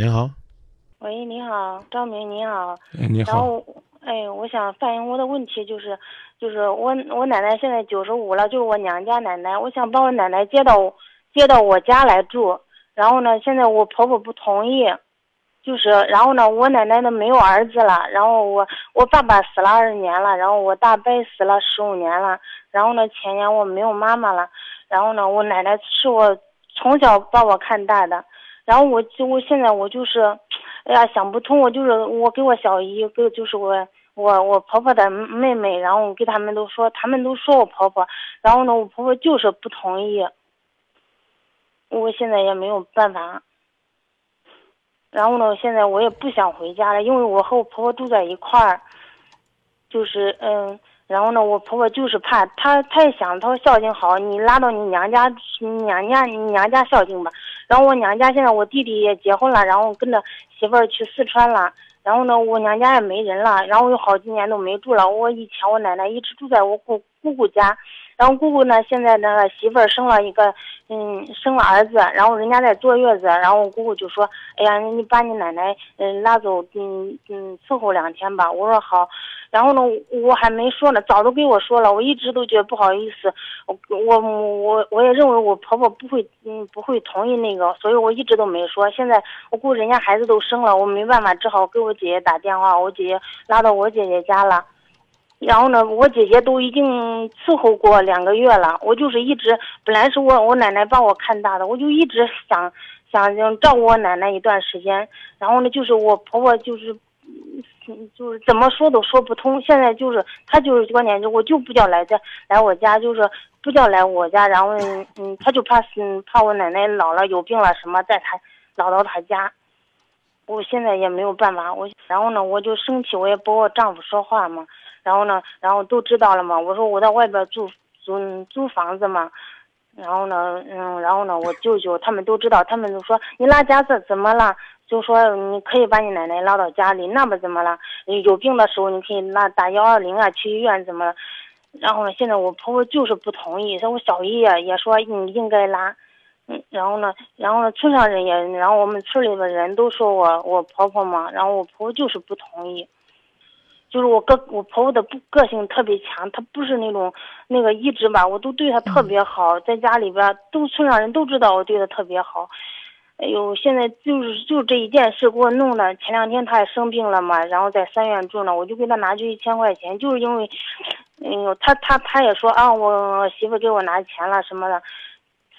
您好，喂，你好，张明，你好。哎，你好，然后，哎，我想反映我的问题就是，就是我我奶奶现在九十五了，就是我娘家奶奶，我想把我奶奶接到接到我家来住。然后呢，现在我婆婆不同意，就是然后呢，我奶奶呢没有儿子了，然后我我爸爸死了二十年了，然后我大伯死了十五年了，然后呢前年我没有妈妈了，然后呢我奶奶是我从小把我看大的，然后我就我现在我就是，哎呀想不通，我就是我给我小姨给就是我我我婆婆的妹妹，然后我给他们都说，他们都说我婆婆，然后呢我婆婆就是不同意，我现在也没有办法。然后呢，现在我也不想回家了，因为我和我婆婆住在一块儿，就是嗯，然后呢，我婆婆就是怕她，她也想她孝敬好，你拉到你娘家，娘家你娘家孝敬吧。然后我娘家现在我弟弟也结婚了，然后跟着媳妇儿去四川了，然后呢，我娘家也没人了，然后有好几年都没住了。我以前我奶奶一直住在我姑姑姑家，然后姑姑呢现在那个媳妇儿生了一个。嗯，生了儿子，然后人家在坐月子，然后我姑姑就说：“哎呀，你把你奶奶嗯拉走，嗯嗯伺候两天吧。”我说好，然后呢，我还没说呢，早都给我说了，我一直都觉得不好意思，我我我我也认为我婆婆不会嗯不会同意那个，所以我一直都没说。现在我姑人家孩子都生了，我没办法，只好给我姐姐打电话，我姐姐拉到我姐姐家了。然后呢，我姐姐都已经伺候过两个月了。我就是一直，本来是我我奶奶把我看大的，我就一直想想照顾我奶奶一段时间。然后呢，就是我婆婆就是，就是怎么说都说不通。现在就是她就是观点就我就不叫来这来我家，就是不叫来我家。然后嗯，她就怕嗯怕我奶奶老了有病了什么，在她老到她家。我现在也没有办法，我然后呢我就生气，我也不和我丈夫说话嘛。然后呢，然后都知道了嘛。我说我在外边租租租房子嘛。然后呢，嗯，然后呢，我舅舅他们都知道，他们就说你拉家子怎么了？就说你可以把你奶奶拉到家里，那不怎么了？有病的时候你可以拉打幺二零啊，去医院怎么了？然后呢，现在我婆婆就是不同意，说我小姨也也说你应该拉。嗯，然后呢，然后呢，村上人也，然后我们村里的人都说我我婆婆嘛，然后我婆婆就是不同意。就是我个我婆婆的不个性特别强，她不是那种那个一直吧，我都对她特别好，在家里边都村上人都知道我对她特别好。哎呦，现在就是就这一件事给我弄的，前两天她也生病了嘛，然后在三院住呢，我就给她拿去一千块钱，就是因为，哎呦，她她她也说啊，我媳妇给我拿钱了什么的，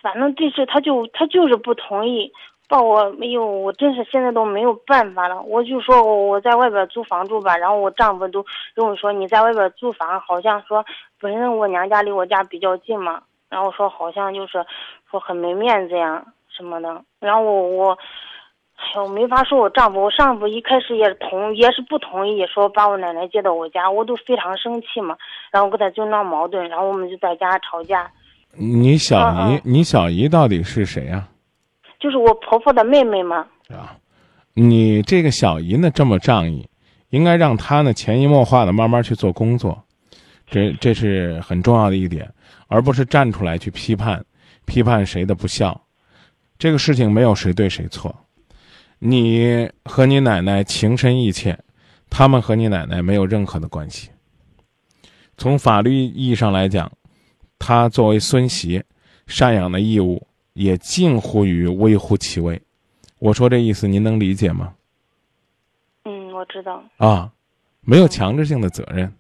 反正这事她就她就是不同意。把我没有，我真是现在都没有办法了。我就说我我在外边租房住吧，然后我丈夫都跟我说你在外边租房，好像说本身我娘家离我家比较近嘛，然后说好像就是说很没面子呀什么的。然后我我，哎呦没法说，我丈夫我丈夫一开始也同也是不同意，说把我奶奶接到我家，我都非常生气嘛。然后跟他就闹矛盾，然后我们就在家吵架。你小姨，你小姨到底是谁呀？就是我婆婆的妹妹嘛。啊，你这个小姨呢这么仗义，应该让她呢潜移默化的慢慢去做工作，这这是很重要的一点，而不是站出来去批判，批判谁的不孝。这个事情没有谁对谁错，你和你奶奶情深意切，他们和你奶奶没有任何的关系。从法律意义上来讲，她作为孙媳，赡养的义务。也近乎于微乎其微，我说这意思您能理解吗？嗯，我知道。啊，没有强制性的责任，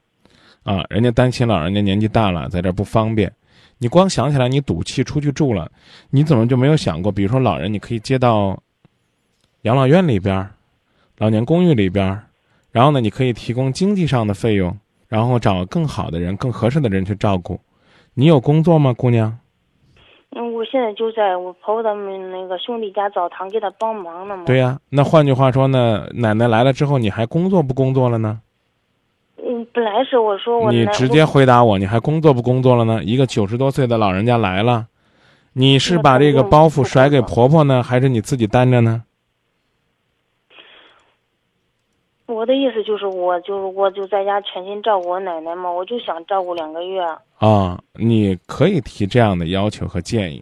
啊，人家担心老人家年纪大了，在这不方便。你光想起来你赌气出去住了，你怎么就没有想过，比如说老人你可以接到养老院里边、老年公寓里边，然后呢，你可以提供经济上的费用，然后找更好的人、更合适的人去照顾。你有工作吗，姑娘？现在就在我婆婆他们那个兄弟家澡堂给他帮忙呢嘛。对呀，那换句话说呢，奶奶来了之后，你还工作不工作了呢？嗯，本来是我说我。你直接回答我，你还工作不工作了呢？一个九十多岁的老人家来了，你是把这个包袱甩给婆婆呢，还是你自己担着呢？我的意思就是，我就是我就在家全心照顾我奶奶嘛，我就想照顾两个月。啊，你可以提这样的要求和建议，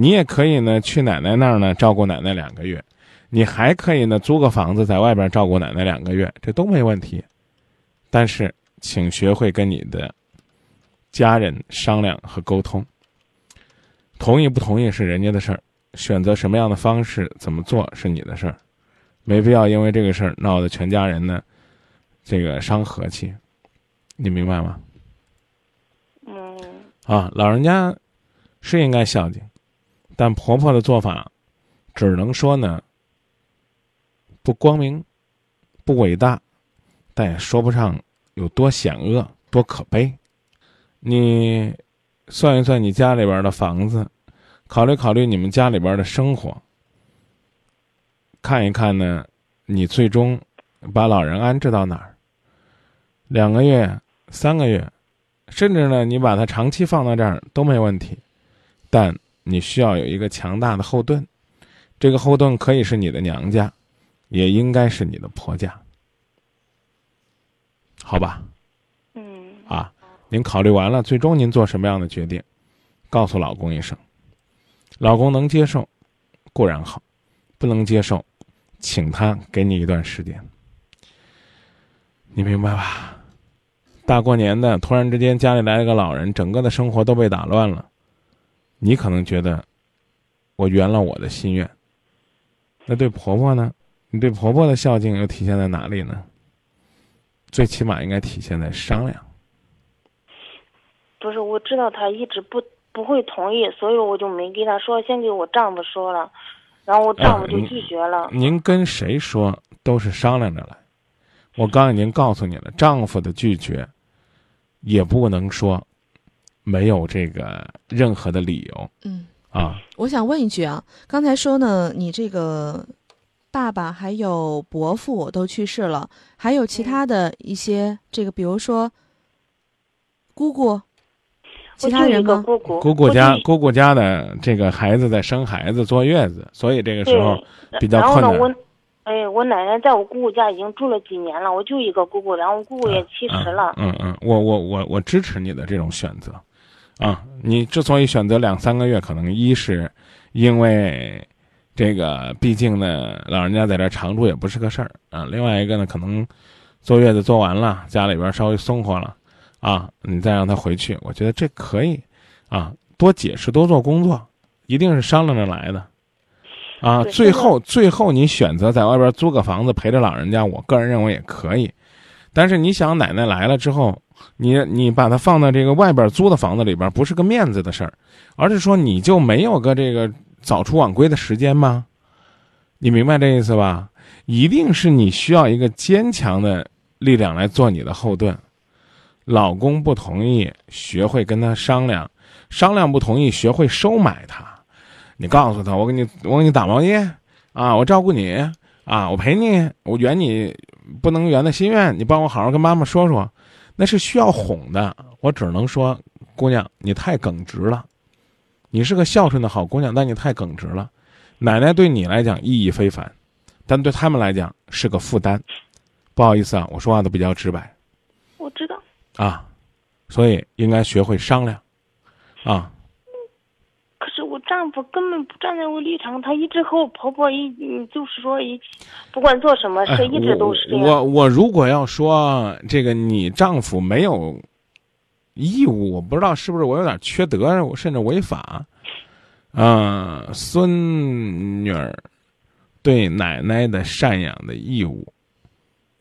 你也可以呢去奶奶那儿呢照顾奶奶两个月，你还可以呢租个房子在外边照顾奶奶两个月，这都没问题。但是，请学会跟你的家人商量和沟通。同意不同意是人家的事儿，选择什么样的方式怎么做是你的事儿，没必要因为这个事儿闹得全家人呢这个伤和气。你明白吗？嗯啊，老人家是应该孝敬，但婆婆的做法只能说呢不光明、不伟大，但也说不上有多险恶、多可悲。你算一算你家里边的房子，考虑考虑你们家里边的生活，看一看呢，你最终把老人安置到哪儿？两个月、三个月，甚至呢，你把它长期放到这儿都没问题，但你需要有一个强大的后盾，这个后盾可以是你的娘家，也应该是你的婆家，好吧？嗯。啊，您考虑完了，最终您做什么样的决定，告诉老公一声，老公能接受固然好，不能接受，请他给你一段时间，你明白吧？大过年的，突然之间家里来了个老人，整个的生活都被打乱了，你可能觉得我圆了我的心愿，那对婆婆呢？你对婆婆的孝敬又体现在哪里呢？最起码应该体现在商量。不是，我知道他一直不不会同意，所以我就没跟他说，先给我丈夫说了，然后我丈夫就拒绝了。您跟谁说都是商量着来。我刚已经告诉你了，丈夫的拒绝也不能说没有这个任何的理由嗯，啊。我想问一句啊，刚才说呢，你这个爸爸还有伯父都去世了，还有其他的一些这个，比如说姑姑，其他人吗？姑姑，姑姑家姑姑家的这个孩子在生孩子坐月子，所以这个时候比较然后呢，困难我，哎，我奶奶在我姑姑家已经住了几年了，我就一个姑姑，然后我姑姑也七十了。嗯嗯，我我我我支持你的这种选择，啊，你之所以选择两三个月，可能一是因为这个，毕竟呢，老人家在这儿常住也不是个事儿啊。另外一个呢，可能坐月子坐完了，家里边稍微松活了，啊，你再让他回去，我觉得这可以，啊，多解释，多做工作，一定是商量着来的。啊，最后最后你选择在外边租个房子陪着老人家，我个人认为也可以。但是你想，奶奶来了之后，你你把它放在这个外边租的房子里边，不是个面子的事儿，而是说你就没有个这个早出晚归的时间吗？你明白这意思吧？一定是你需要一个坚强的力量来做你的后盾。老公不同意，学会跟他商量；商量不同意，学会收买他。你告诉他，我给你，我给你打毛衣啊，我照顾你啊，我陪你，我圆你不能圆的心愿，你帮我好好跟妈妈说说，那是需要哄的。我只能说，姑娘，你太耿直了。你是个孝顺的好姑娘，但你太耿直了。奶奶对你来讲意义非凡，但对他们来讲是个负担。不好意思啊，我说话都比较直白我知道，啊，所以应该学会商量啊。丈夫根本不站在我立场，他一直和我婆婆一，嗯就是说一，不管做什么事，哎一直都是这样。我我我如果要说这个，你丈夫没有义务，我不知道是不是我有点缺德，我甚至违法。嗯、孙女儿对奶奶的赡养的义务，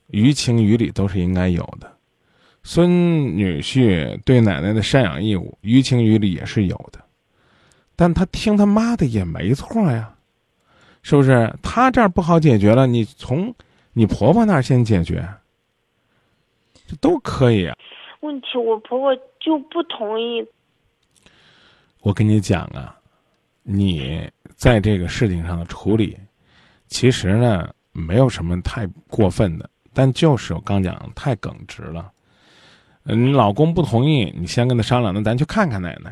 于情于理都是应该有的。孙女婿对奶奶的赡养义务，于情于理也是有的。但他听他妈的也没错呀，是不是？他这儿不好解决了，你从你婆婆那儿先解决，这都可以啊。问题我婆婆就不同意。我跟你讲啊，你在这个事情上的处理，其实呢没有什么太过分的，但就是我刚讲太耿直了。嗯，你老公不同意，你先跟他商量，那咱去看看奶奶，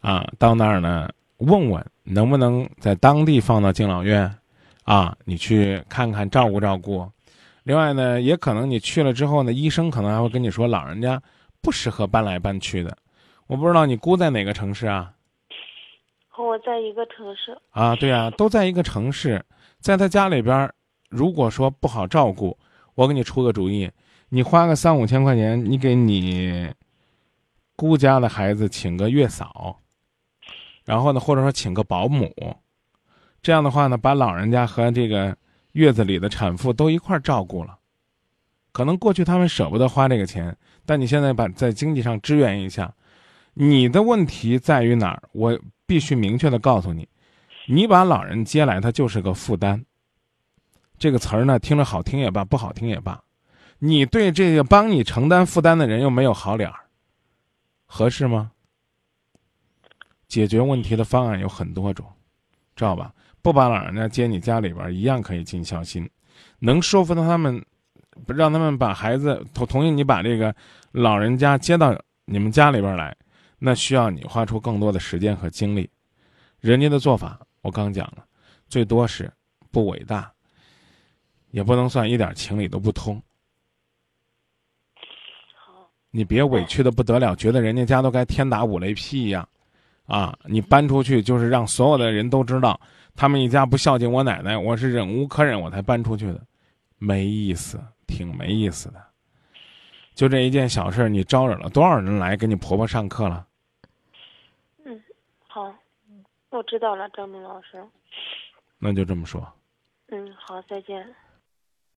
啊，到那儿呢问问能不能在当地放到敬老院，啊，你去看看照顾照顾。另外呢，也可能你去了之后呢，医生可能还会跟你说，老人家不适合搬来搬去的。我不知道你姑在哪个城市啊？和我在一个城市，啊，对啊，都在一个城市，在他家里边儿，如果说不好照顾，我给你出个主意，你花个三五千块钱，你给你姑家的孩子请个月嫂，然后呢，或者说请个保姆，这样的话呢，把老人家和这个月子里的产妇都一块照顾了。可能过去他们舍不得花这个钱，但你现在把在经济上支援一下，你的问题在于哪儿？我必须明确的告诉你，你把老人接来，他就是个负担。这个词儿呢，听着好听也罢，不好听也罢，你对这个帮你承担负担的人又没有好脸儿，合适吗？解决问题的方案有很多种，知道吧？不把老人家接你家里边，一样可以尽孝心，能说服他们。让他们把孩子同同意你把这个老人家接到你们家里边来，那需要你花出更多的时间和精力。人家的做法我刚讲了，最多是不伟大，也不能算一点情理都不通。你别委屈的不得了，觉得人家家都该天打五雷劈一样，啊！你搬出去就是让所有的人都知道他们一家不孝敬我奶奶，我是忍无可忍我才搬出去的，没意思。挺没意思的，就这一件小事，你招惹了多少人来给你婆婆上课了？嗯，好，我知道了，张明老师。那就这么说。嗯，好，再见。